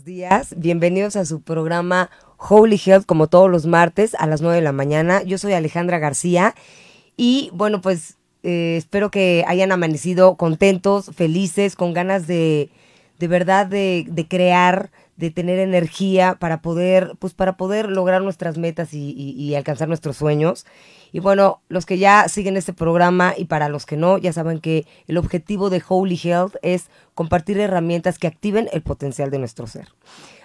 buenos días. Bienvenidos a su programa Holy Health, como todos los martes a las 9 de la mañana. Yo soy Alejandra García y bueno, pues eh, espero que hayan amanecido contentos, felices, con ganas de, de verdad de, de crear, de tener energía para poder, pues para poder lograr nuestras metas y, y- y alcanzar nuestros sueños. Y bueno, los que ya siguen este programa y para los que no, ya saben que el objetivo de Holy Health es compartir herramientas que activen el potencial de nuestro ser.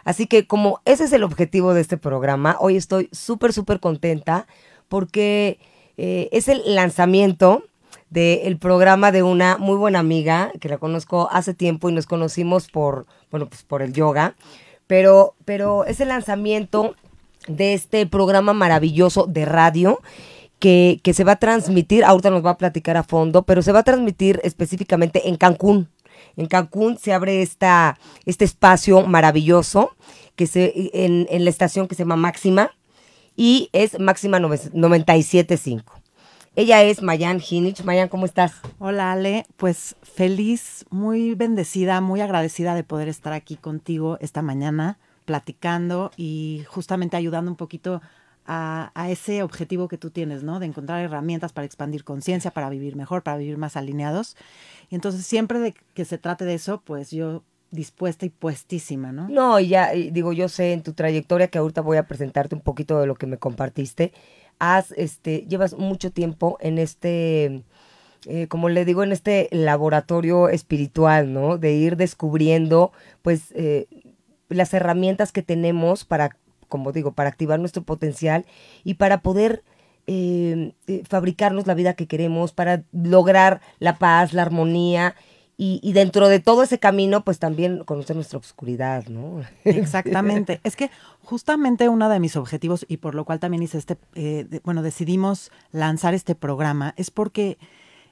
Así que como ese es el objetivo de este programa, hoy estoy súper, súper contenta porque eh, es el lanzamiento del programa de una muy buena amiga que la conozco hace tiempo y nos conocimos por, bueno, pues por el yoga, pero, pero es el lanzamiento de este programa maravilloso de radio que, que se va a transmitir, ahorita nos va a platicar a fondo, pero se va a transmitir específicamente en Cancún. En Cancún se abre esta, este espacio maravilloso que se, en, en la estación que se llama Máxima y es Máxima nove- 97.5. Ella es Mayan Hinich. Mayan, ¿cómo estás? Hola Ale, pues feliz, muy bendecida, muy agradecida de poder estar aquí contigo esta mañana platicando y justamente ayudando un poquito a, ese objetivo que tú tienes, ¿no? De encontrar herramientas para expandir conciencia, para vivir mejor, para vivir más alineados. Y entonces siempre que se trate de eso, pues yo dispuesta y puestísima, ¿no? No, ya digo, yo sé en tu trayectoria que ahorita voy a presentarte un poquito de lo que me compartiste. Has, este, llevas mucho tiempo en este, eh, como le digo, en este laboratorio espiritual, ¿no? De ir descubriendo, pues, eh, las herramientas que tenemos para, como digo, para activar nuestro potencial y para poder eh, eh, fabricarnos la vida que queremos, para lograr la paz, la armonía y, y dentro de todo ese camino, pues también conocer nuestra oscuridad, ¿no? Exactamente. es que justamente uno de mis objetivos y por lo cual también hice este, eh, de- bueno, decidimos lanzar este programa es porque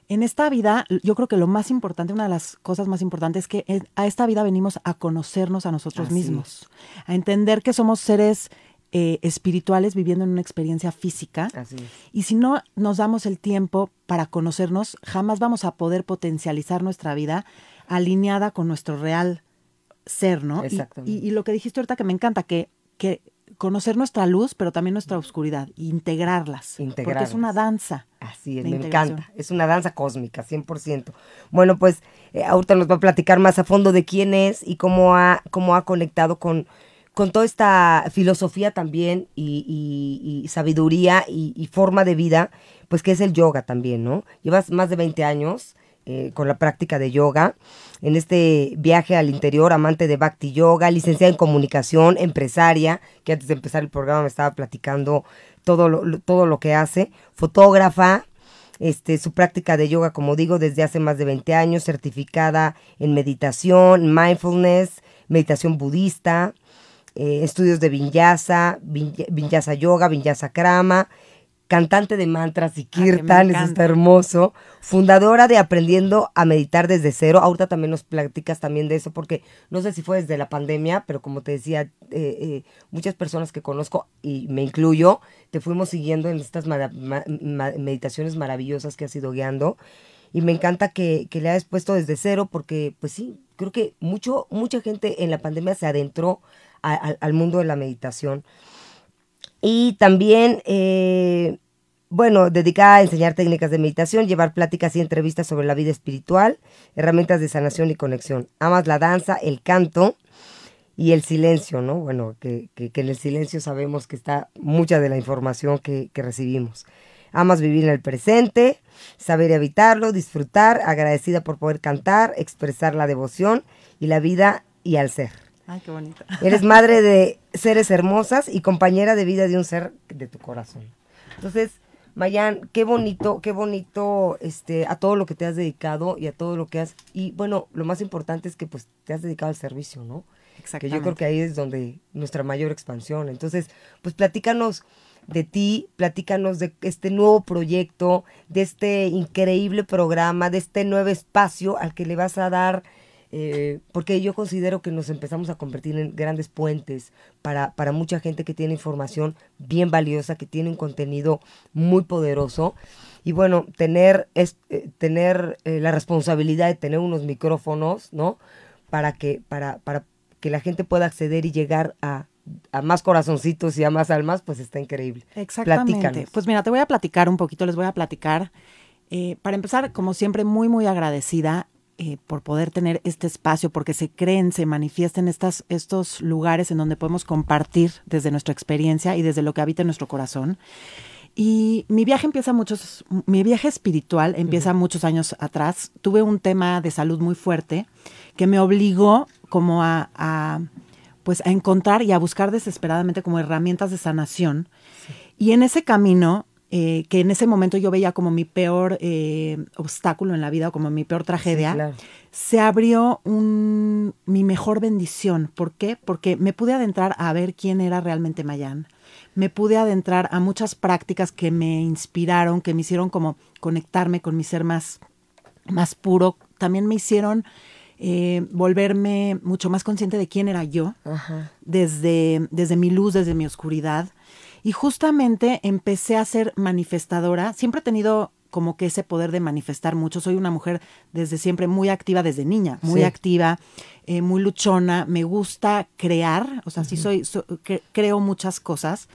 en esta vida, yo creo que lo más importante, una de las cosas más importantes es que en- a esta vida venimos a conocernos a nosotros Así mismos, a entender que somos seres eh, espirituales viviendo en una experiencia física. Así es. Y si no nos damos el tiempo para conocernos, jamás vamos a poder potencializar nuestra vida alineada con nuestro real ser, ¿no? Y- Exactamente. Y, y lo que dijiste ahorita que me encanta, que, que conocer nuestra luz, pero también nuestra oscuridad, integrarlas. Porque es una danza. Así es, me encanta. Es una danza cósmica, 100%. Bueno, pues eh, ahorita nos va a platicar más a fondo de quién es y cómo ha, cómo ha conectado con, con toda esta filosofía también y, y- y sabiduría y, y forma de vida, pues que es el yoga también, ¿no? Llevas más de 20 años eh, con la práctica de yoga, en este viaje al interior, amante de Bhakti Yoga, licenciada en comunicación, empresaria, que antes de empezar el programa me estaba platicando todo lo, todo lo que hace, fotógrafa, este, su práctica de yoga, como digo, desde hace más de 20 años, certificada en meditación, mindfulness, meditación budista, eh, estudios de vinyasa, vinya- vinyasa yoga, vinyasa krama, cantante de mantras y Ah, kirtan, eso está hermoso, fundadora de Aprendiendo a Meditar desde cero, ahorita también nos platicas también de eso, porque no sé si fue desde la pandemia, pero como te decía, eh, eh, muchas personas que conozco, y me incluyo, te fuimos siguiendo en estas mara- ma- ma- meditaciones maravillosas que has ido guiando, y me encanta que, que le hayas puesto desde cero, porque pues sí, creo que mucho, mucha gente en la pandemia se adentró a- a- al mundo de la meditación. Y también, eh, bueno, dedicada a enseñar técnicas de meditación, llevar pláticas y entrevistas sobre la vida espiritual, herramientas de sanación y conexión. Amas la danza, el canto y el silencio, ¿no? Bueno, que, que- que en el silencio sabemos que está mucha de la información que, que recibimos. Amas vivir en el presente, saber evitarlo, disfrutar, agradecida por poder cantar, expresar la devoción y la vida y al ser. Ay, qué bonito. Eres madre de seres hermosas y compañera de vida de un ser de tu corazón. Entonces, Mayan, qué bonito, qué bonito este, a todo lo que te has dedicado y a todo lo que has... Y bueno, lo más importante es que pues te has dedicado al servicio, ¿no? Que Exactamente. yo creo que ahí es donde nuestra mayor expansión. Entonces, pues platícanos de ti, platícanos de este nuevo proyecto, de este increíble programa, de este nuevo espacio al que le vas a dar, eh, porque yo considero que nos empezamos a convertir en grandes puentes para, para mucha gente que tiene información bien valiosa, que tiene un contenido muy poderoso. Y bueno, tener, es, eh, tener eh, la responsabilidad de tener unos micrófonos, ¿no? Para que, para, para que la gente pueda acceder y llegar a, a más corazoncitos y a más almas, pues está increíble. Exactamente. Platícanos. Pues mira, te voy a platicar un poquito, les voy a platicar. Eh, para empezar, como siempre, muy, muy agradecida eh, por poder tener este espacio, porque se creen, se manifiestan estas, estos lugares en donde podemos compartir desde nuestra experiencia y desde lo que habita en nuestro corazón. Y mi viaje empieza muchos, mi viaje espiritual empieza muchos años atrás. Tuve un tema de salud muy fuerte que me obligó como a, a, pues a encontrar y a buscar desesperadamente como herramientas de sanación. Y en ese camino, eh, que en ese momento yo veía como mi peor eh, obstáculo en la vida o como mi peor tragedia, Sí, claro. se abrió un, mi mejor bendición. ¿Por qué? Porque me pude adentrar a ver quién era realmente Mayan. Me pude adentrar a muchas prácticas que me inspiraron, que me hicieron como conectarme con mi ser más, más puro. También me hicieron eh, volverme mucho más consciente de quién era yo Ajá. desde, desde mi luz, desde mi oscuridad. Y justamente empecé a ser manifestadora. Siempre he tenido como que ese poder de manifestar mucho. Soy una mujer desde siempre muy activa, desde niña, muy Sí. activa, eh, muy luchona. Me gusta crear, o sea, sí soy, so- cre- creo muchas cosas,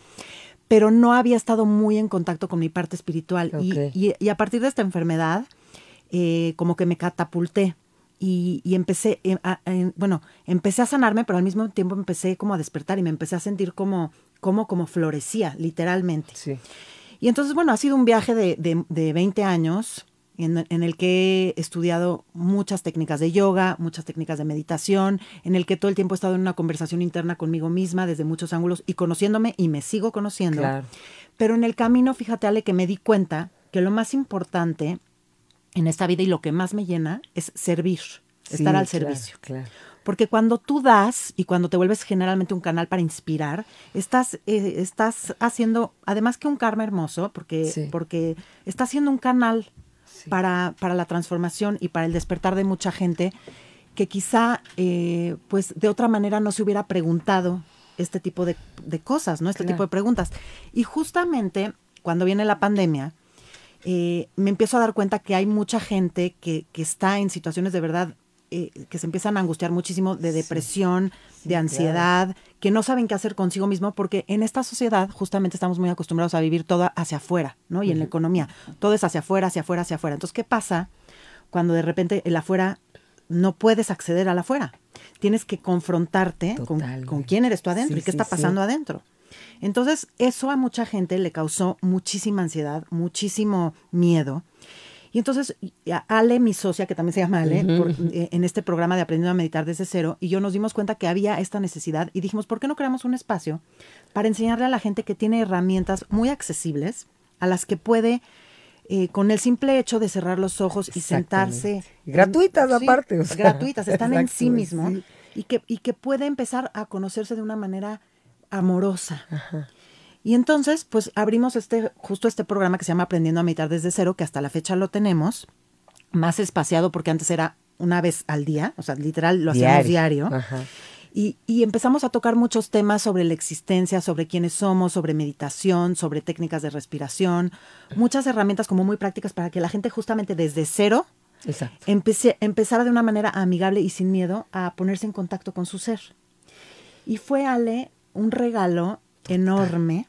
pero no había estado muy en contacto con mi parte espiritual. Y- Ok. Y, y a partir de esta enfermedad, eh, como que me catapulté. Y, y empecé, eh, a- a- bueno, empecé a sanarme, pero al mismo tiempo empecé como a despertar y me empecé a sentir como, como, como florecía, literalmente. Sí. Y entonces, bueno, ha sido un viaje de, de, de 20 años en, en el que he estudiado muchas técnicas de yoga, muchas técnicas de meditación, en el que todo el tiempo he estado en una conversación interna conmigo misma desde muchos ángulos y conociéndome y me sigo conociendo. Claro. Pero en el camino, fíjate, Ale, que me di cuenta que lo más importante en esta vida y lo que más me llena es servir, Sí, estar al claro, servicio. Claro. Porque cuando tú das y cuando te vuelves generalmente un canal para inspirar, estás, eh, estás haciendo, además que un karma hermoso, porque, Sí. porque estás haciendo un canal para, para la transformación y para el despertar de mucha gente que quizá, eh, pues de otra manera no se hubiera preguntado este tipo de, de cosas, ¿no? Este Claro. tipo de preguntas. Y justamente cuando viene la pandemia, eh, me empiezo a dar cuenta que hay mucha gente que, que está en situaciones de verdad eh, que se empiezan a angustiar muchísimo de depresión, de ansiedad, que no saben qué hacer consigo mismo, porque en esta sociedad justamente estamos muy acostumbrados a vivir todo hacia afuera, ¿no? Y en la economía, todo es hacia afuera, hacia afuera, hacia afuera. Entonces, ¿qué pasa cuando de repente el afuera no puedes acceder al afuera? Tienes que confrontarte con, quién eres tú adentro Sí, y qué está pasando adentro. Entonces, eso a mucha gente le causó muchísima ansiedad, muchísimo miedo. Y entonces, Ale, mi socia, que también se llama Ale, por- eh, en este programa de Aprendiendo a Meditar desde cero, y yo nos dimos cuenta que había esta necesidad y dijimos, ¿por qué no creamos un espacio para enseñarle a la gente que tiene herramientas muy accesibles, a las que puede, eh, con el simple hecho de cerrar los ojos y sentarse. Gratuitas aparte, o sea, gratuitas, están en sí mismo sí. y, que, y que puede empezar a conocerse de una manera amorosa. Y entonces, pues abrimos este, justo este programa que se llama Aprendiendo a Meditar desde cero, que hasta la fecha lo tenemos, más espaciado porque antes era una vez al día, o sea, literal lo hacíamos diario. Ajá. Y, y empezamos a tocar muchos temas sobre la existencia, sobre quiénes somos, sobre meditación, sobre técnicas de respiración, muchas herramientas como muy prácticas para que la gente justamente desde cero empecé, empezara de una manera amigable y sin miedo a ponerse en contacto con su ser. Y fue Ale un regalo enorme.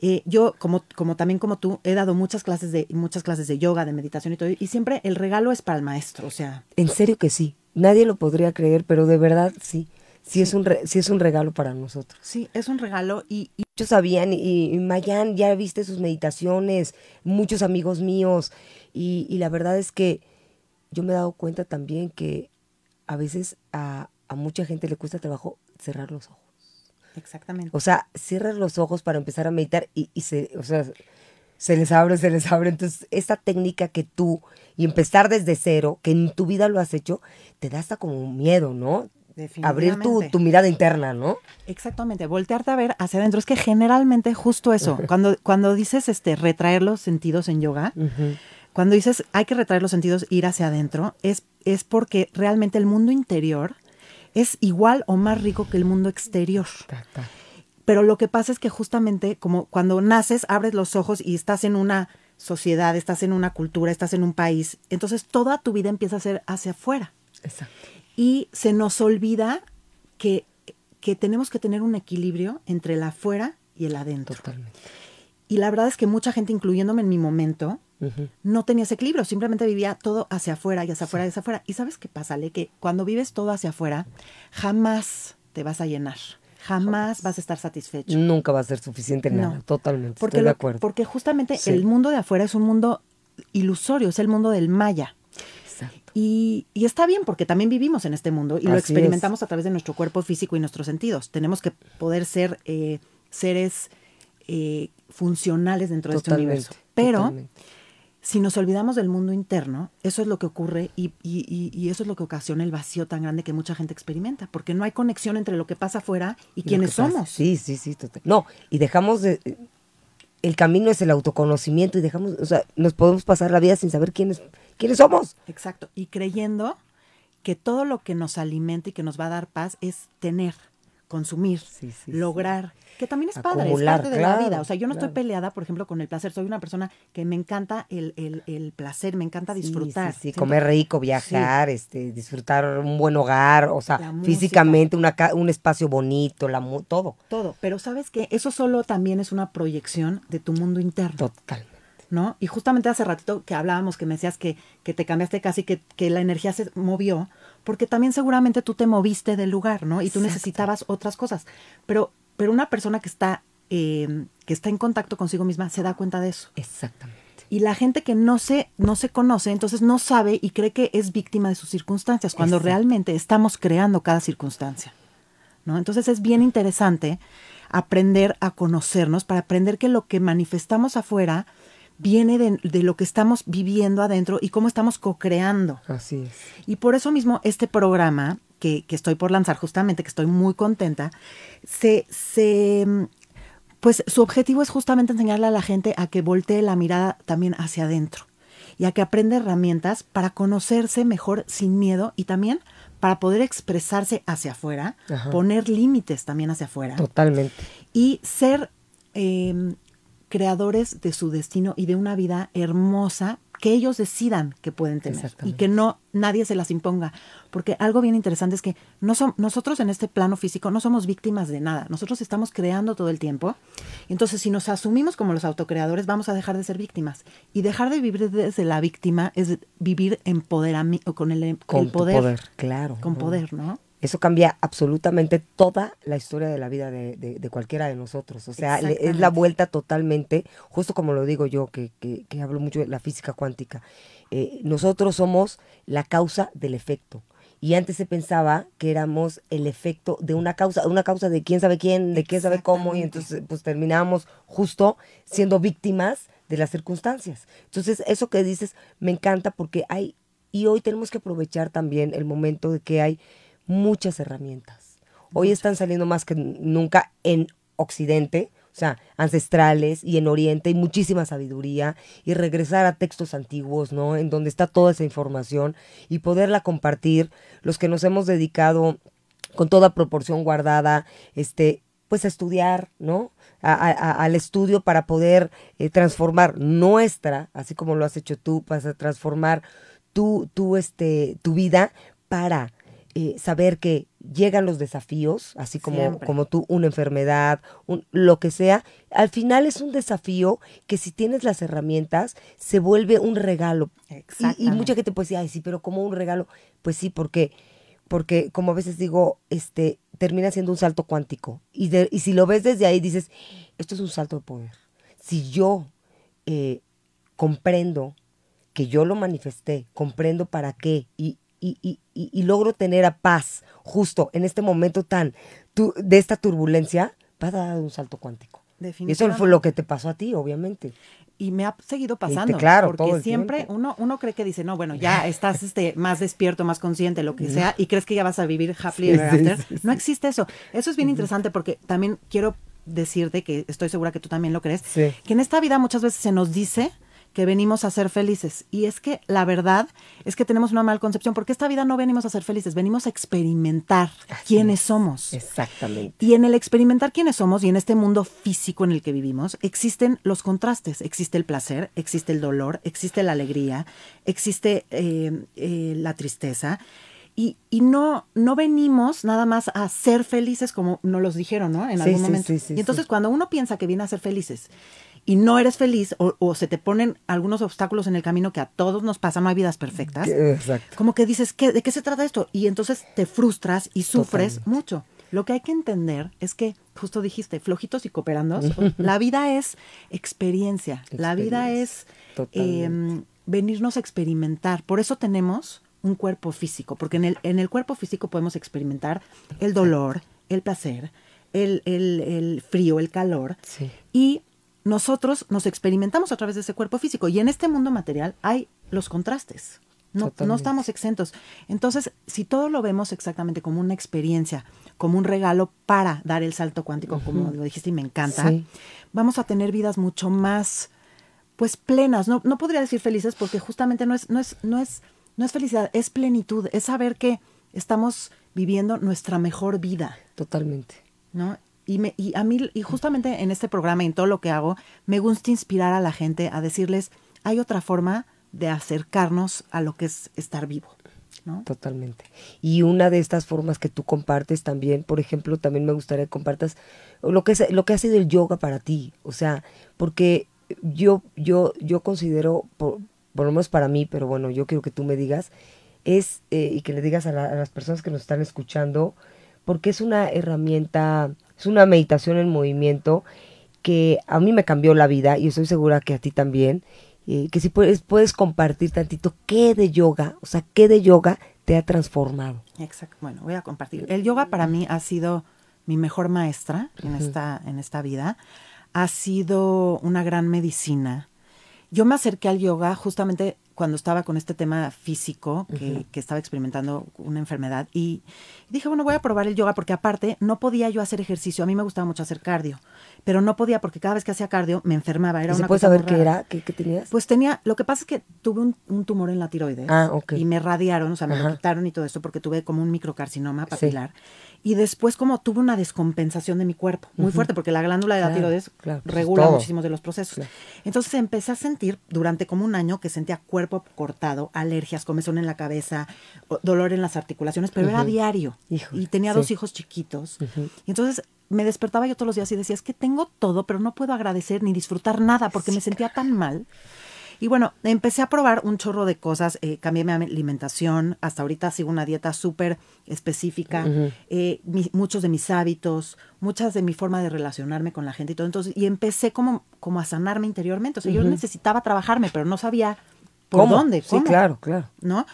Eh, yo, como, como también como tú, he dado muchas clases de muchas clases de yoga, de meditación y todo, y siempre el regalo es para el maestro, o sea, En serio que sí. Nadie lo podría creer, pero de verdad sí. Sí, Es, un re- sí es un regalo para nosotros. sí, es un regalo y, y Muchos sabían, y, y Mayan, ya viste sus meditaciones, muchos amigos míos, y, y la verdad es que yo me he dado cuenta también que a veces a, a mucha gente le cuesta trabajo cerrar los ojos. Exactamente. O sea, cierras los ojos para empezar a meditar y, y se, o sea, se les abre, se les abre. Entonces, esta técnica que tú, y empezar desde cero, que en tu vida lo has hecho, te da hasta como miedo, ¿no? Abrir tu, Definitivamente. tu mirada interna, ¿no? Exactamente, voltearte a ver hacia adentro. Es que generalmente justo eso, cuando, cuando dices este retraer los sentidos en yoga, cuando dices hay que retraer los sentidos, ir hacia adentro, es, es porque realmente el mundo interior es igual o más rico que el mundo exterior. Pero lo que pasa es que justamente como cuando naces, abres los ojos y estás en una sociedad, estás en una cultura, estás en un país, entonces toda tu vida empieza a ser hacia afuera Exacto. y se nos olvida que, que tenemos que tener un equilibrio entre el afuera y el adentro. Totalmente. Y la verdad es que mucha gente, incluyéndome en mi momento, no tenía ese equilibrio, simplemente vivía todo hacia afuera y hacia afuera y hacia afuera. ¿Y sabes qué pasa, Le? Que cuando vives todo hacia afuera, jamás te vas a llenar. Jamás vas a estar satisfecho. Nunca va a ser suficiente nada, totalmente. Porque, estoy de acuerdo. porque justamente el mundo de afuera es un mundo ilusorio, es el mundo del maya. Exacto. Y, y, está bien porque también vivimos en este mundo y lo experimentamos a través de nuestro cuerpo físico y nuestros sentidos. Tenemos que poder ser eh, seres eh, funcionales dentro de este universo. Pero si nos olvidamos del mundo interno, eso es lo que ocurre y, y, y, eso es lo que ocasiona el vacío tan grande que mucha gente experimenta, porque no hay conexión entre lo que pasa afuera y, quiénes somos. Sí, sí, sí, total. No, y dejamos de... El camino es el autoconocimiento y dejamos, o sea, nos podemos pasar la vida sin saber quiénes, quiénes somos. Exacto, y creyendo que todo lo que nos alimenta y que nos va a dar paz es tener, consumir, lograr, que también es padre, es parte de la vida. O sea, yo no estoy peleada, por ejemplo, con el placer. Soy una persona que me encanta el, el, el placer, me encanta disfrutar. Sí, comer rico, viajar, este, disfrutar un buen hogar, o sea, físicamente una, un espacio bonito, la, todo. Todo, pero sabes que eso solo también es una proyección de tu mundo interno. ¿No? Y justamente hace ratito que hablábamos, que me decías que, que te cambiaste casi, que, que la energía se movió, porque también seguramente tú te moviste del lugar, ¿no? Y tú necesitabas otras cosas. Pero pero una persona que está, eh, que está en contacto consigo misma se da cuenta de eso. Exactamente. Y la gente que no se, no se conoce, entonces no sabe y cree que es víctima de sus circunstancias, cuando realmente estamos creando cada circunstancia. ¿no? Entonces es bien interesante aprender a conocernos para aprender que lo que manifestamos afuera viene de, de, lo que estamos viviendo adentro y cómo estamos co-creando. Así es. Y por eso mismo este programa que, estoy por lanzar justamente, que estoy muy contenta, se, se, pues su objetivo es justamente enseñarle a la gente a que voltee la mirada también hacia adentro y a que aprenda herramientas para conocerse mejor sin miedo y también para poder expresarse hacia afuera, poner límites también hacia afuera. Totalmente. Y ser em, creadores de su destino y de una vida hermosa que ellos decidan que pueden tener y que no nadie se las imponga. Porque algo bien interesante es que no son, nosotros en este plano físico no somos víctimas de nada. Nosotros estamos creando todo el tiempo. Entonces, si nos asumimos como los autocreadores, vamos a dejar de ser víctimas. Y dejar de vivir desde la víctima es vivir empoderamiento con el, con el poder, poder. Claro. Con poder, ¿no? Eso cambia absolutamente toda la historia de la vida de, cualquiera de nosotros. O sea, es la vuelta totalmente, justo como lo digo yo, que, que, hablo mucho de la física cuántica. Eh, nosotros somos la causa del efecto. Y antes se pensaba que éramos el efecto de una causa, una causa de quién sabe quién, de quién sabe cómo, y entonces pues terminábamos justo siendo víctimas de las circunstancias. Entonces, eso que dices me encanta porque hay, y hoy tenemos que aprovechar también el momento de que hay muchas herramientas. Hoy están saliendo más que nunca en Occidente, o sea, ancestrales y en Oriente hay muchísima sabiduría y regresar a textos antiguos, ¿no? En donde está toda esa información y poderla compartir. Los que nos hemos dedicado con toda proporción guardada, este, pues a estudiar, ¿no? al estudio para poder eh, transformar nuestra, así como lo has hecho tú, para transformar tu, tu, este, tu vida para eh, saber que llegan los desafíos, así como, como tú, una enfermedad, un, lo que sea, al final es un desafío que si tienes las herramientas se vuelve un regalo. Y, y, mucha gente puede decir, ay, sí, pero como un regalo, pues sí, porque, porque como a veces digo, este, termina siendo un salto cuántico. Y, y si lo ves desde ahí, dices, esto es un salto de poder. Si yo eh, comprendo que yo lo manifesté, comprendo para qué y, y, logro tener a paz justo en este momento tan de esta turbulencia, va a dar un salto cuántico. Y eso fue lo que te pasó a ti, obviamente. Y me ha seguido pasando. claro, porque siempre uno, uno cree que dice, no, bueno, ya estás este, más despierto, más consciente, lo que sea, y crees que ya vas a vivir happily ever after. no existe eso. Eso es bien interesante porque también quiero decirte que estoy segura que tú también lo crees, que en esta vida muchas veces se nos dice que venimos a ser felices. Y es que la verdad es que tenemos una mal concepción, porque esta vida no venimos a ser felices, venimos a experimentar quiénes somos. Exactamente. Y en el experimentar quiénes somos y en este mundo físico en el que vivimos, existen los contrastes. Existe el placer, existe el dolor, existe la alegría, existe eh, eh, la tristeza. Y, y no, no venimos nada más a ser felices como nos los dijeron, ¿no? En algún sí, momento. sí, sí, y entonces cuando uno piensa que viene a ser felices y no eres feliz o, o se te ponen algunos obstáculos en el camino que a todos nos pasa, no hay vidas perfectas. Exacto. Como que dices, ¿qué, ¿de qué se trata esto? Y entonces te frustras y sufres Totalmente. mucho. Lo que hay que entender es que, justo dijiste, flojitos y cooperandos, la vida es experiencia, la vida es em, venirnos a experimentar. Por eso tenemos un cuerpo físico, porque en el, en el cuerpo físico podemos experimentar el dolor, el placer, el, el- el frío, el calor. Sí. Y nosotros nos experimentamos a través de ese cuerpo físico. Y en este mundo material hay los contrastes. No, no estamos exentos. Entonces, si todo lo vemos exactamente como una experiencia, como un regalo para dar el salto cuántico, como lo dijiste y me encanta, Sí. vamos a tener vidas mucho más, pues, plenas. No, no podría decir felices porque justamente no es, no es, no es, no es felicidad, es plenitud, es saber que estamos viviendo nuestra mejor vida. Totalmente. ¿no? Y, me, y a mí, y justamente en este programa y en todo lo que hago, me gusta inspirar a la gente a decirles, hay otra forma de acercarnos a lo que es estar vivo, ¿no? Totalmente. Y una de estas formas que tú compartes también, por ejemplo, también me gustaría que compartas lo que es lo que ha sido el yoga para ti, o sea, porque yo yo yo considero por, por lo menos para mí, pero bueno, yo quiero que tú me digas es eh, y que le digas a, la- a las personas que nos están escuchando, porque es una herramienta, es una meditación en movimiento que a mí me cambió la vida y estoy segura que a ti también. eh, que si puedes, puedes compartir tantito qué de yoga, o sea, qué de yoga te ha transformado. Exacto. Bueno, voy a compartir. El yoga para mí ha sido mi mejor maestra en, esta, en esta vida. Ha sido una gran medicina. Yo me acerqué al yoga justamente cuando estaba con este tema físico, que, que estaba experimentando una enfermedad, y dije, bueno, voy a probar el yoga porque aparte no podía yo hacer ejercicio. A mí me gustaba mucho hacer cardio, pero no podía porque cada vez que hacía cardio me enfermaba. Era ¿Y ¿Se una puede cosa saber muy qué rara. era? ¿Qué, qué tenías? Pues tenía, lo que pasa es que tuve un, un tumor en la tiroides Ah, ok. y me radiaron, o sea, me lo quitaron y todo esto porque tuve como un microcarcinoma papilar. Y después como tuve una descompensación de mi cuerpo, muy fuerte, porque la glándula de la Claro, tiroides claro, pues es regula todo. muchísimos de los procesos. Claro. Entonces empecé a sentir durante como un año que sentía cuerpo cortado, alergias, comezón en la cabeza, dolor en las articulaciones, pero era diario. Y tenía sí. dos hijos chiquitos. Y entonces me despertaba yo todos los días y decía, es que tengo todo, pero no puedo agradecer ni disfrutar nada porque me sentía tan mal. Y bueno, empecé a probar un chorro de cosas, eh, cambié mi alimentación, hasta ahorita sigo una dieta súper específica, eh, mi- muchos de mis hábitos, muchas de mi forma de relacionarme con la gente y todo. Entonces, y empecé como, como a sanarme interiormente. O sea, yo necesitaba trabajarme, pero no sabía por ¿Cómo? dónde. Sí, claro, claro. ¿no?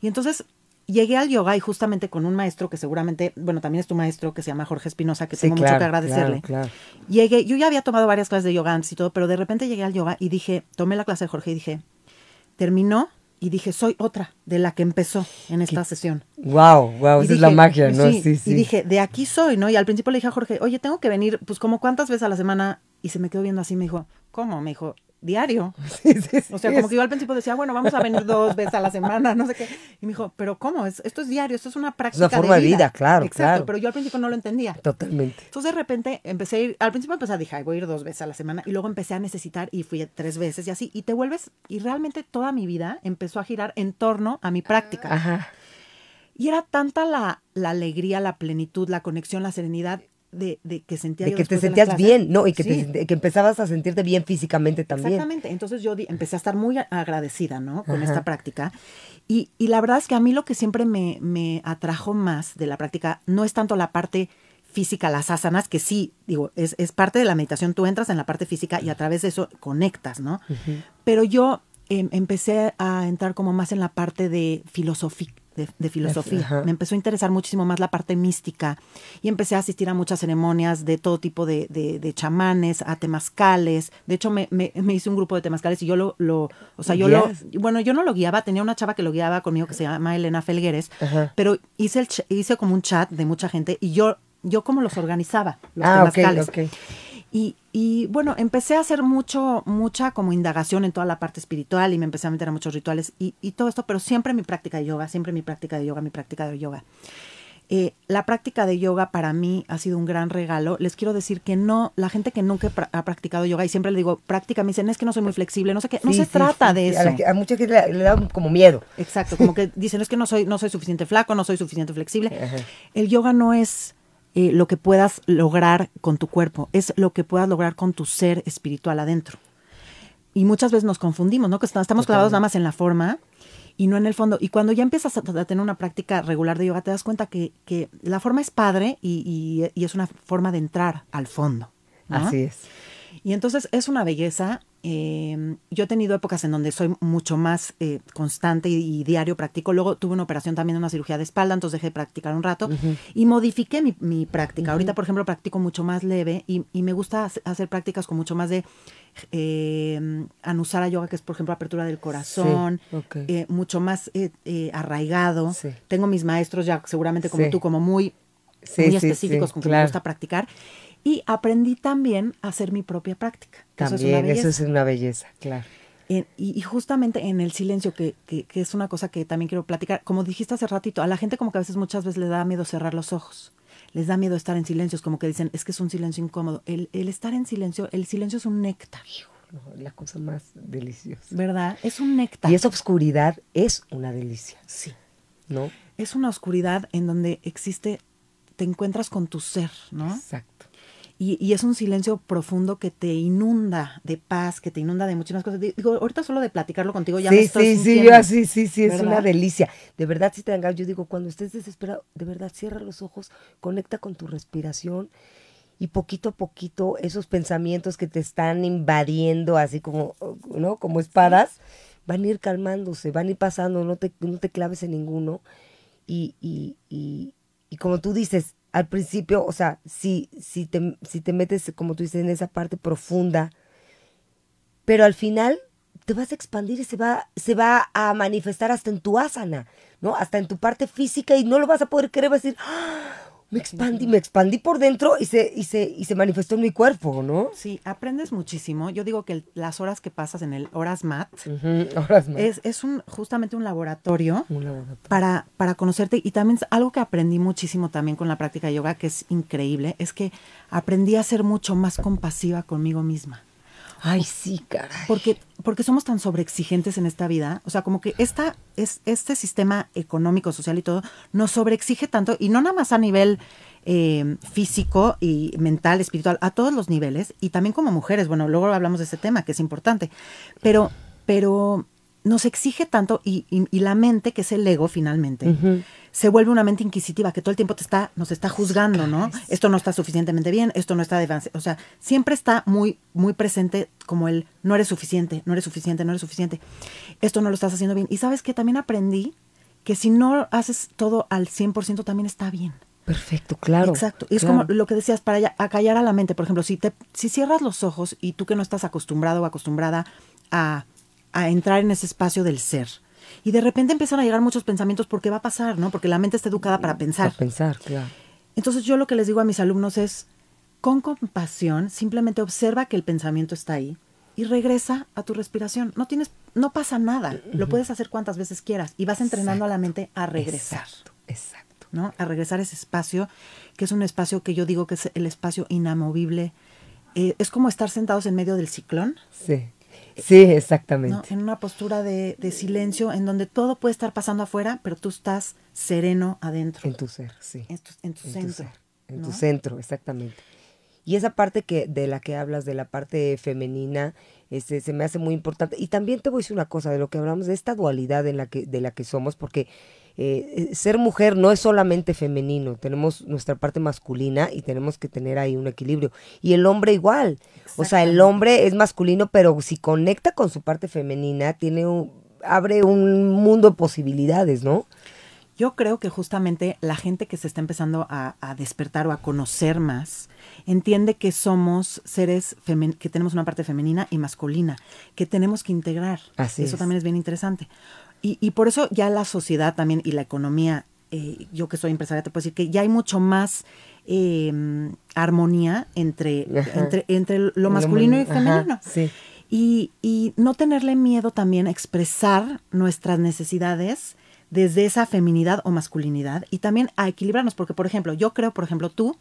Y entonces llegué al yoga y justamente con un maestro que seguramente, bueno, también es tu maestro, que se llama Jorge Espinosa, que Sí, tengo mucho que agradecerle. claro, claro. Llegué, yo ya había tomado varias clases de yoga antes y todo, pero de repente llegué al yoga y dije, tomé la clase de Jorge y dije, terminó y dije, soy otra de la que empezó en esta sesión. Wow, wow, Y esa es la magia, ¿no? Sí, Sí, sí. Y dije, de aquí soy, ¿no? Y al principio le dije a Jorge, oye, tengo que venir, pues como cuántas veces a la semana. Y se me quedó viendo así, me dijo, ¿cómo? Me dijo, diario. Sí, sí, sí, O sea, como es- que yo al principio decía, bueno, vamos a venir dos veces a la semana, no sé qué. Y me dijo, pero ¿cómo? Es- esto es diario, esto es una práctica forma de vida, claro, Exacto, claro. pero yo al principio no lo entendía. Totalmente. Entonces de repente empecé a ir, al principio empecé a dije, "Ay, voy a ir dos veces a la semana y luego empecé a necesitar y fui tres veces y así. Y te vuelves, y realmente toda mi vida empezó a girar en torno a mi práctica. Ajá. Y era tanta la, la alegría, la plenitud, la conexión, la serenidad de, de que sentía De yo que te de sentías bien, ¿no? Y que, Sí. te, que empezabas a sentirte bien físicamente también. Exactamente. Entonces yo di- empecé a estar muy agradecida, ¿no? Con Ajá. esta práctica. Y, y la verdad es que a mí lo que siempre me, me atrajo más de la práctica no es tanto la parte física, las asanas, que sí, digo, es, es parte de la meditación. Tú entras en la parte física y a través de eso conectas, ¿no? Pero yo em, empecé a entrar como más en la parte de filosofía. De, de filosofía. Ajá. Me empezó a interesar muchísimo más la parte mística y empecé a asistir a muchas ceremonias de todo tipo de, de, de chamanes, a temazcales. De hecho, me, me, me hice un grupo de temazcales y yo lo, lo o sea, yo lo, bueno, yo no lo guiaba, tenía una chava que lo guiaba conmigo que se llama Elena Felgueres, Ajá. pero hice, el, hice como un chat de mucha gente y yo, yo como los organizaba, los Ah, temazcales. ok. Y, y bueno, empecé a hacer mucho, mucha como indagación en toda la parte espiritual y me empecé a meter a muchos rituales y, y todo esto, pero siempre mi práctica de yoga, siempre mi práctica de yoga, mi práctica de yoga. Eh, la práctica de yoga para mí ha sido un gran regalo. Les quiero decir que no, la gente que nunca ha practicado yoga y siempre le digo, práctica, me dicen, es que no soy muy flexible, no sé qué, no se trata de eso. A, mucha gente le, da como miedo. Exacto, como que dicen, es que no soy, no soy suficiente flaco, no soy suficiente flexible. El yoga no es eh, lo que puedas lograr con tu cuerpo, es lo que puedas lograr con tu ser espiritual adentro. Y muchas veces nos confundimos, ¿no? Que estamos clavados nada más en la forma y no en el fondo. Y cuando ya empiezas a, tener una práctica regular de yoga, te das cuenta que, que la forma es padre y, y, es una forma de entrar al fondo. Así es. Y entonces es una belleza. Eh, yo he tenido épocas en donde soy mucho más eh, constante y, diario practico. Luego tuve una operación también, una cirugía de espalda, entonces dejé de practicar un rato y modifiqué mi, mi práctica. Ahorita, por ejemplo, practico mucho más leve y, y me gusta hacer prácticas con mucho más de eh, Anusara Yoga, que es por ejemplo apertura del corazón, eh, mucho más eh, eh, arraigado. Tengo mis maestros ya seguramente como tú, como muy, muy específicos con que me gusta practicar. Y aprendí también a hacer mi propia práctica. También, eso es una belleza, claro. y, justamente en el silencio, que, que, que, es una cosa que también quiero platicar, como dijiste hace ratito, a la gente como que a veces muchas veces le da miedo cerrar los ojos les da miedo estar en silencio, es como que dicen, es que es un silencio incómodo. El, estar en silencio, el silencio es un néctar. la cosa más deliciosa. ¿Verdad? Es un néctar. Y esa oscuridad es una delicia. Sí. ¿No? Es una oscuridad en donde existe, te encuentras con tu ser, ¿no? Exacto. Y, es un silencio profundo que te inunda de paz, que te inunda de muchísimas cosas. Digo, ahorita solo de platicarlo contigo ya sí, me estoy Sí, sí, sí, sí, sí, es una delicia. De verdad, si te dan yo digo, cuando estés desesperado, de verdad, cierra los ojos, conecta con tu respiración y poquito a poquito esos pensamientos que te están invadiendo así como, ¿no? Como espadas, van a ir calmándose, van a ir pasando, no te, no te claves en ninguno. Y, y, y, y como tú dices, al principio, o sea, si, si, te, si te metes, como tú dices, en esa parte profunda, pero al final te vas a expandir y se va, se va a manifestar hasta en tu asana, ¿no? Hasta en tu parte física y no lo vas a poder creer, vas a decir, ¡Ah! Me expandí, me expandí por dentro y se, y se, y se manifestó en mi cuerpo, ¿no? Sí, aprendes muchísimo. Yo digo que las horas que pasas en el Horas Mat, Es, es un, justamente un laboratorio, Para, para conocerte. Y también algo que aprendí muchísimo también con la práctica de yoga, que es increíble, es que aprendí a ser mucho más compasiva conmigo misma. Ay, sí, caray. Porque, porque somos tan sobreexigentes en esta vida. O sea, como que esta, es, este sistema económico, social y todo, nos sobreexige tanto, y no nada más a nivel eh, físico y mental, espiritual, a todos los niveles, y también como mujeres. Bueno, luego hablamos de ese tema, que es importante. Pero, pero nos exige tanto, y, la mente, que es el ego finalmente, se vuelve una mente inquisitiva que todo el tiempo te está, nos está juzgando, ¿no? Esto no está suficientemente bien, esto no está de avance. O sea, siempre está muy, muy presente como el no eres suficiente, no eres suficiente, no eres suficiente. Esto no lo estás haciendo bien. Y sabes que también aprendí que si no haces todo al 100% también está bien. Perfecto, claro. Exacto. Y es como lo que decías, para acallar a la mente. Por ejemplo, si, te, si cierras los ojos y tú que no estás acostumbrado o acostumbrada a, a entrar en ese espacio del ser, y de repente empiezan a llegar muchos pensamientos porque va a pasar, ¿no? Porque la mente está educada para pensar. Para pensar, claro. Entonces yo lo que les digo a mis alumnos es, con compasión, simplemente observa que el pensamiento está ahí y regresa a tu respiración. No tienes, no pasa nada. Lo puedes hacer cuantas veces quieras y vas entrenando a la mente a regresar. Exacto, exacto. ¿no? A regresar a ese espacio, que es un espacio que yo digo que es el espacio inamovible. Eh, es como estar sentados en medio del ciclón. Sí. Sí, exactamente. En una postura de, silencio en donde todo puede estar pasando afuera, pero tú estás sereno adentro. En tu ser, sí. En tu, centro. en tu centro, exactamente. Y esa parte que de la que hablas, de la parte femenina, este, se me hace muy importante. Y también te voy a decir una cosa de lo que hablamos de esta dualidad en la que, de la que somos, porque eh, ser mujer no es solamente femenino, tenemos nuestra parte masculina y tenemos que tener ahí un equilibrio. Y el hombre igual, o sea, el hombre es masculino, pero si conecta con su parte femenina, tiene un, abre un mundo de posibilidades, ¿no? Yo creo que justamente la gente que se está empezando a, despertar o a conocer más, entiende que somos seres que tenemos una parte femenina y masculina, que tenemos que integrar. Así Eso también es bien interesante. Y, y, por eso ya la sociedad también y la economía, eh, yo que soy empresaria te puedo decir que ya hay mucho más eh, armonía entre, entre, entre, lo masculino y femenino. Y, y no tenerle miedo también a expresar nuestras necesidades desde esa feminidad o masculinidad y también a equilibrarnos, porque por ejemplo, yo creo, por ejemplo, tú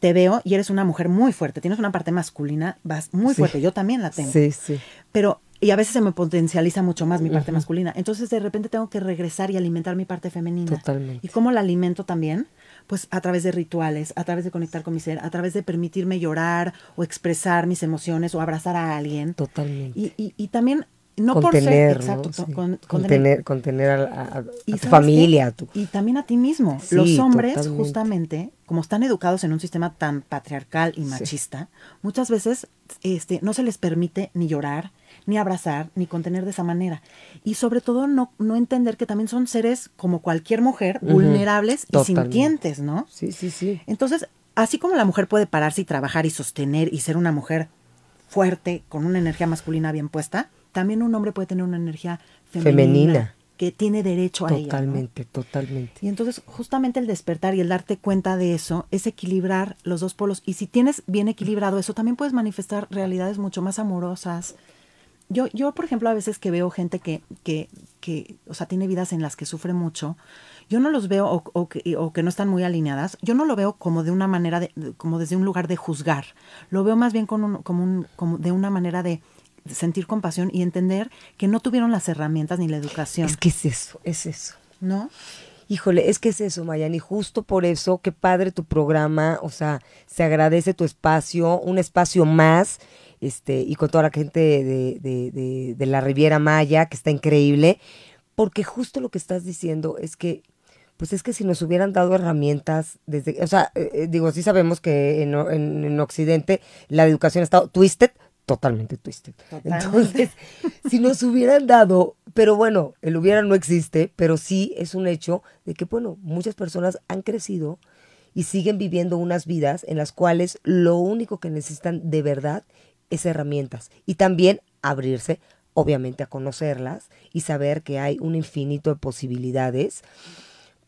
te veo y eres una mujer muy fuerte, tienes una parte masculina, vas muy fuerte, yo también la tengo. Sí, sí. Pero y a veces se me potencializa mucho más mi parte masculina. Entonces de repente tengo que regresar y alimentar mi parte femenina. Totalmente. ¿Y cómo la alimento también? Pues a través de rituales, a través de conectar con mi ser, a través de permitirme llorar o expresar mis emociones o abrazar a alguien. Totalmente. Y, y, y también no contener, por ser, exacto, ¿no? Sí. con- contener, contener a, a- a y tu ¿sabes familia. a tu- Y también a ti mismo. Sí, Los hombres, totalmente. justamente, como están educados en un sistema tan patriarcal y machista, muchas veces este, no se les permite ni llorar, ni abrazar, ni contener de esa manera. Y sobre todo no, no entender que también son seres como cualquier mujer, vulnerables y sintientes, ¿no? Sí, sí, sí. Entonces, así como la mujer puede pararse y trabajar y sostener y ser una mujer fuerte, con una energía masculina bien puesta, también un hombre puede tener una energía femenina, Femenina. que tiene derecho a ella. ¿no? Totalmente, totalmente. Y entonces justamente el despertar y el darte cuenta de eso es equilibrar los dos polos. Y si tienes bien equilibrado eso, también puedes manifestar realidades mucho más amorosas. Yo, yo por ejemplo, a veces que veo gente que, que, que, o sea, tiene vidas en las que sufre mucho, yo no los veo, o, o que, o que no están muy alineadas, yo no lo veo como de una manera, de, como desde un lugar de juzgar. Lo veo más bien con un- como, un, como de una manera de sentir compasión y entender que no tuvieron las herramientas ni la educación. Es que es eso, es eso. ¿No? Híjole, es que es eso, Mayan, y justo por eso, qué padre tu programa, o sea, se agradece tu espacio, un espacio más, este, y con toda la gente de, de, de, de la Riviera Maya, que está increíble, porque justo lo que estás diciendo es que, pues es que si nos hubieran dado herramientas desde, o sea, eh, eh, digo, sí sabemos que en, en Occidente la educación ha estado twisted, totalmente twisted. Totalmente. Entonces, si nos hubieran dado, pero bueno, el hubiera no existe, pero sí es un hecho de que, bueno, muchas personas han crecido y siguen viviendo unas vidas en las cuales lo único que necesitan de verdad es herramientas y también abrirse, obviamente, a conocerlas y saber que hay un infinito de posibilidades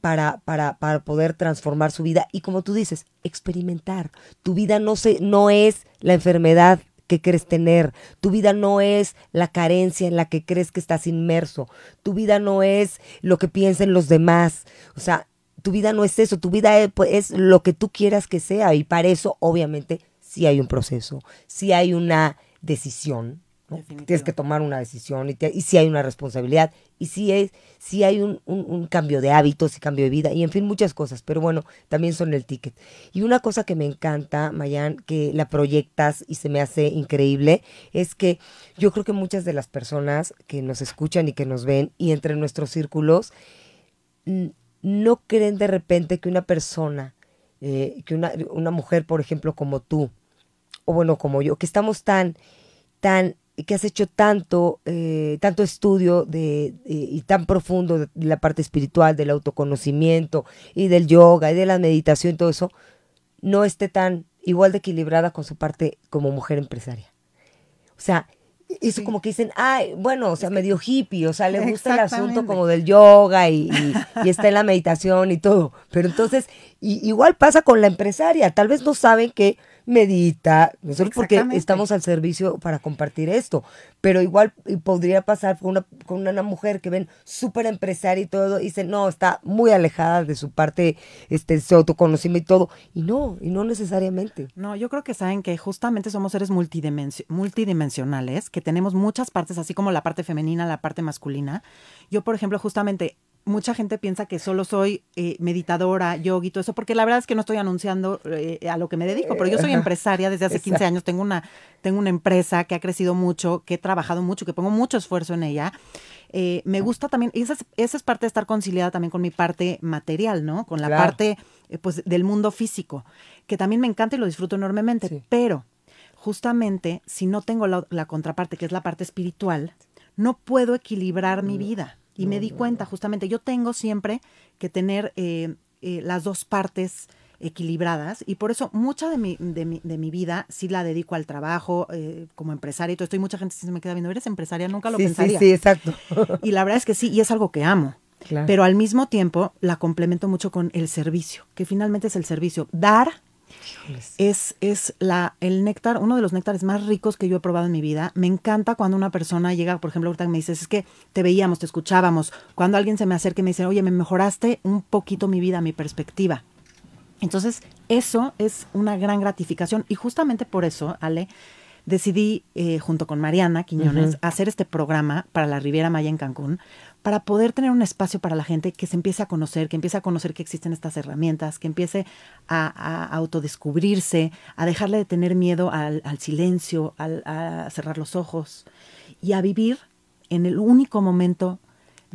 para, para, para poder transformar su vida y como tú dices, experimentar. Tu vida no, se, no es la enfermedad que crees tener, tu vida no es la carencia en la que crees que estás inmerso, tu vida no es lo que piensen los demás, o sea, tu vida no es eso, tu vida es, pues, es lo que tú quieras que sea. Y para eso obviamente sí hay un proceso, sí hay una decisión, tienes que tomar una decisión y, te- y sí hay una responsabilidad y sí, es, sí hay un, un- un cambio de hábitos y cambio de vida y en fin muchas cosas, pero bueno, también son el ticket. Y una cosa que me encanta, Mayan, que la proyectas y se me hace increíble, es que yo creo que muchas de las personas que nos escuchan y que nos ven y entre nuestros círculos, no creen de repente que una persona, eh, que una, una mujer, por ejemplo, como tú, o bueno, como yo, que estamos tan, tan, que has hecho tanto, eh, tanto estudio de, y tan profundo de la parte espiritual, del autoconocimiento y del yoga y de la meditación y todo eso, no esté tan igual de equilibrada con su parte como mujer empresaria. O sea, eso como que dicen, ay, bueno, o sea, medio hippie, o sea, le gusta el asunto como del yoga y, y- y está en la meditación y todo. Pero entonces, y- igual pasa con la empresaria, tal vez no saben que medita, nosotros porque estamos al servicio para compartir esto, pero igual podría pasar con una, con una mujer que ven súper empresaria y todo, y dicen, no, está muy alejada de su parte, este, su autoconocimiento y todo, y no, y no necesariamente. No, yo creo que saben que justamente somos seres multidimensi- multidimensionales, que tenemos muchas partes, así como la parte femenina, la parte masculina. Yo, por ejemplo, justamente, mucha gente piensa que solo soy eh, meditadora, yogi, todo eso, porque la verdad es que no estoy anunciando eh, a lo que me dedico, pero yo soy Ajá. empresaria desde hace 15 Exacto. años, tengo una, tengo una empresa que ha crecido mucho, que he trabajado mucho, que pongo mucho esfuerzo en ella. Eh, me gusta también, y esa es, esa es parte de estar conciliada también con mi parte material, ¿no? Con la Claro. parte eh, pues, del mundo físico, que también me encanta y lo disfruto enormemente, Sí. pero justamente si no tengo la, la contraparte, que es la parte espiritual, no puedo equilibrar mi vida. Y me di cuenta, justamente, yo tengo siempre que tener eh, eh, las dos partes equilibradas y por eso mucha de mi, de mi, de mi vida sí la dedico al trabajo eh, como empresaria y todo esto y mucha gente se me queda viendo, eres empresaria, nunca lo sí, pensaría. sí, sí, exacto. Y la verdad es que sí, y es algo que amo. Claro. Pero al mismo tiempo la complemento mucho con el servicio, que finalmente es el servicio. Dar Es, es la, el néctar, uno de los néctares más ricos que yo he probado en mi vida. Me encanta cuando una persona llega, por ejemplo, ahorita me dices, es que te veíamos, te escuchábamos. Cuando alguien se me acerca y me dice, oye, me mejoraste un poquito mi vida, mi perspectiva. Entonces, eso es una gran gratificación. Y justamente por eso, Ale, decidí, eh, junto con Mariana Quiñones, hacer este programa para la Riviera Maya en Cancún, para poder tener un espacio para la gente que se empiece a conocer, que empiece a conocer que existen estas herramientas, que empiece a, autodescubrirse, a dejarle de tener miedo al, silencio, a cerrar los ojos y a vivir en el único momento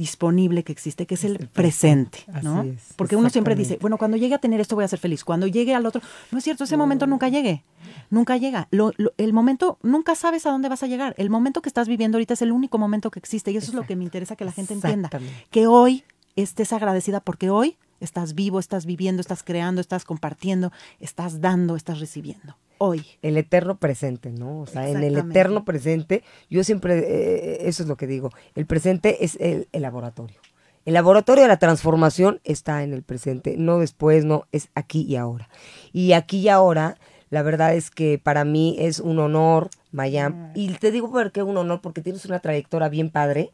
disponible que existe, que es el presente, ¿no? Porque uno siempre dice, bueno, cuando llegue a tener esto voy a ser feliz, cuando llegue al otro, no es cierto, ese momento nunca llegue, nunca llega. el momento, nunca sabes a dónde vas a llegar. El momento que estás viviendo ahorita es el único momento que existe y eso es lo que me interesa que la gente entienda. Que hoy estés agradecida porque hoy estás vivo, estás viviendo, estás creando, estás compartiendo, estás dando, estás recibiendo hoy. El eterno presente, ¿no? O sea, en el eterno presente, yo siempre, eh, eso es lo que digo, el presente es el, laboratorio. El laboratorio de la transformación está en el presente, no después, no, es aquí y ahora. Y aquí y ahora, la verdad es que para mí es un honor, Mayam. Y te digo por qué un honor, porque tienes una trayectoria bien padre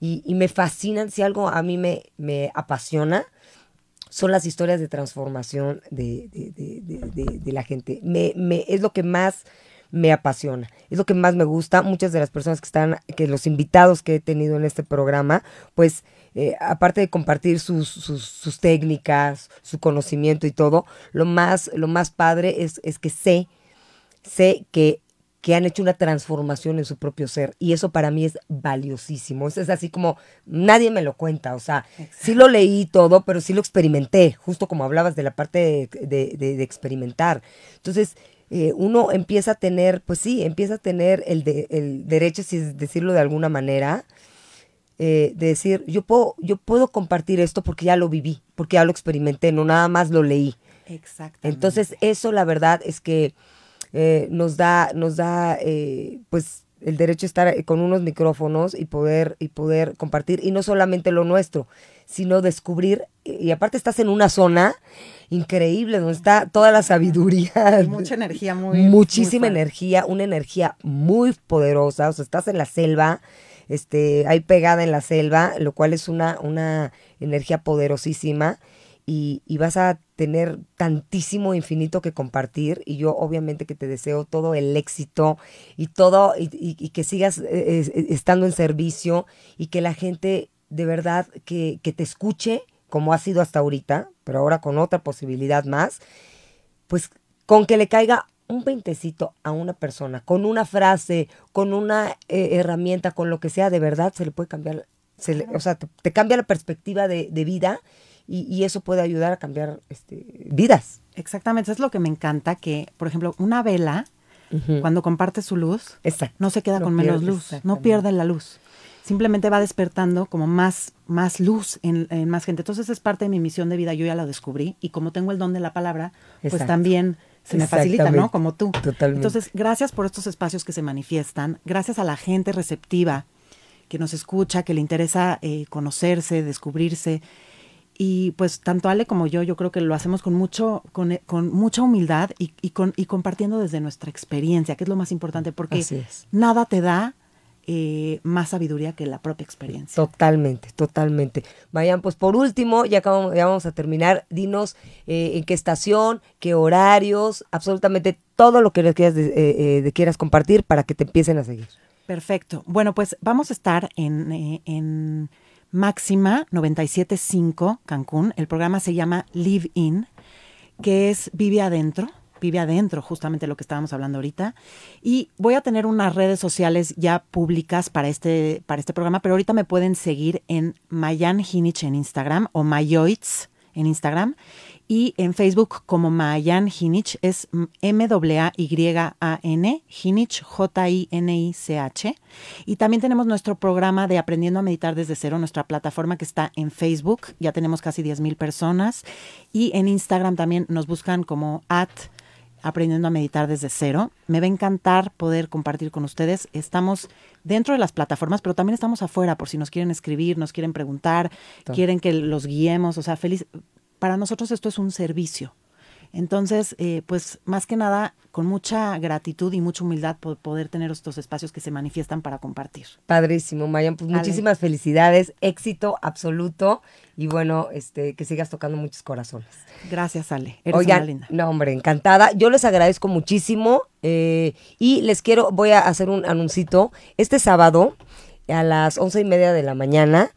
y, y me fascinan. Si algo a mí me, me apasiona, son las historias de transformación de, la gente. Me, me, es lo que más me apasiona, es lo que más me gusta. Muchas de las personas que están, que los invitados que he tenido en este programa, pues eh, aparte de compartir sus, sus, técnicas, su conocimiento y todo, lo más, lo más padre es, es que sé, sé que que han hecho una transformación en su propio ser. Y eso para mí es valiosísimo. Eso es así como nadie me lo cuenta. O sea, sí lo leí todo, pero sí lo experimenté, justo como hablabas de la parte de, experimentar. Entonces, eh, uno empieza a tener, pues sí, empieza a tener el, de, el derecho, si es decirlo de alguna manera, eh, de decir, yo puedo, yo puedo compartir esto porque ya lo viví, porque ya lo experimenté, no nada más lo leí. Exactamente. Entonces, eso la verdad es que eh, nos da, nos da eh, pues el derecho a estar con unos micrófonos y poder, y poder compartir, y no solamente lo nuestro, sino descubrir, y aparte estás en una zona increíble, donde está toda la sabiduría. mucha energía, muy. Muchísima energía, una energía muy poderosa, o sea, estás en la selva, este, ahí pegada en la selva, lo cual es una, una energía poderosísima y, vas a tener tantísimo infinito que compartir y yo obviamente que te deseo todo el éxito y todo y, que sigas eh, estando en servicio y que la gente de verdad que, te escuche como ha sido hasta ahorita, pero ahora con otra posibilidad más, pues con que le caiga un veintecito a una persona, con una frase, con una eh, herramienta, con lo que sea, de verdad se le puede cambiar, se o sea, te, cambia la perspectiva de, de vida y, eso puede ayudar a cambiar este, vidas. Exactamente, es lo que me encanta, que, por ejemplo, una vela, cuando comparte su luz, no se queda con menos luz, no pierde la luz. Simplemente va despertando como más, más luz en, más gente. Entonces es parte de mi misión de vida, yo ya la descubrí y como tengo el don de la palabra, pues también se me facilita, ¿no? Como tú. Totalmente. Entonces, gracias por estos espacios que se manifiestan, gracias a la gente receptiva que nos escucha, que le interesa eh, conocerse, descubrirse y pues tanto Ale como yo, yo creo que lo hacemos con mucho, con, con mucha humildad y, y, con, y compartiendo desde nuestra experiencia, que es lo más importante, porque nada te da eh, más sabiduría que la propia experiencia. Totalmente, totalmente. Vayan, pues por último, ya, acabamos, ya vamos a terminar, dinos eh, en qué estación, qué horarios, absolutamente todo lo que quieras, eh, quieras compartir para que te empiecen a seguir. Perfecto. Bueno, pues vamos a estar en, en Máxima 975 Cancún. El programa se llama Live In, que es Vive Adentro. Vive adentro, justamente lo que estábamos hablando ahorita. Y voy a tener unas redes sociales ya públicas para este, para este programa, pero ahorita me pueden seguir en Mayan Hinich en Instagram o Mayoitz en Instagram y en Facebook como Mayan Hinich es M-A-Y-A-N, Hinich, J-I-N-I-C-H. Y también tenemos nuestro programa de Aprendiendo a Meditar desde cero, nuestra plataforma que está en Facebook, ya tenemos casi 10 mil personas. Y en Instagram también nos buscan como at aprendiendo a meditar desde cero. Me va a encantar poder compartir con ustedes. Estamos dentro de las plataformas, pero también estamos afuera por si nos quieren escribir, nos quieren preguntar, quieren que los guiemos. O sea, feliz, para nosotros esto es un servicio. Entonces, eh, pues más que nada, con mucha gratitud y mucha humildad por poder tener estos espacios que se manifiestan para compartir. Padrísimo, Mayan. Pues muchísimas felicidades, éxito absoluto y bueno, este, que sigas tocando muchos corazones. Gracias, Ale. Eres una linda. No, hombre, encantada. Yo les agradezco muchísimo eh, y les quiero, voy a hacer un anuncito. Este sábado a las once y media de la mañana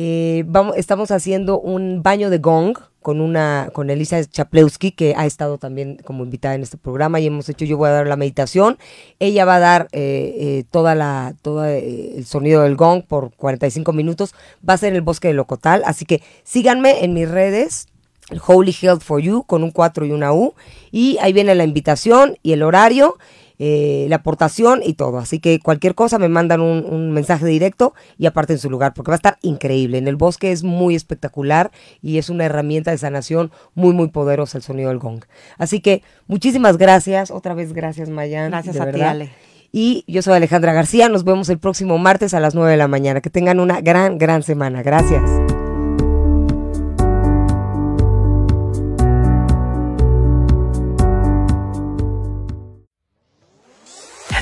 eh, vamos, estamos haciendo un baño de gong con una con Elisa Chaplewski que ha estado también como invitada en este programa y hemos hecho yo voy a dar la meditación. Ella va a dar eh, eh, toda la todo el sonido del gong por 45 minutos. Va a ser el bosque de Locotal así que síganme en mis redes Holy Health for You con un 4 y una U. Y ahí viene la invitación y el horario eh, la aportación y todo. Así que cualquier cosa me mandan un, mensaje directo y aparte en su lugar, porque va a estar increíble. En el bosque es muy espectacular y es una herramienta de sanación muy, muy poderosa el sonido del gong. Así que muchísimas gracias. Otra vez gracias, Mayan. Gracias a ti, Ale. Y yo soy Alejandra García. Nos vemos el próximo martes a las 9 de la mañana. Que tengan una gran, gran semana. Gracias.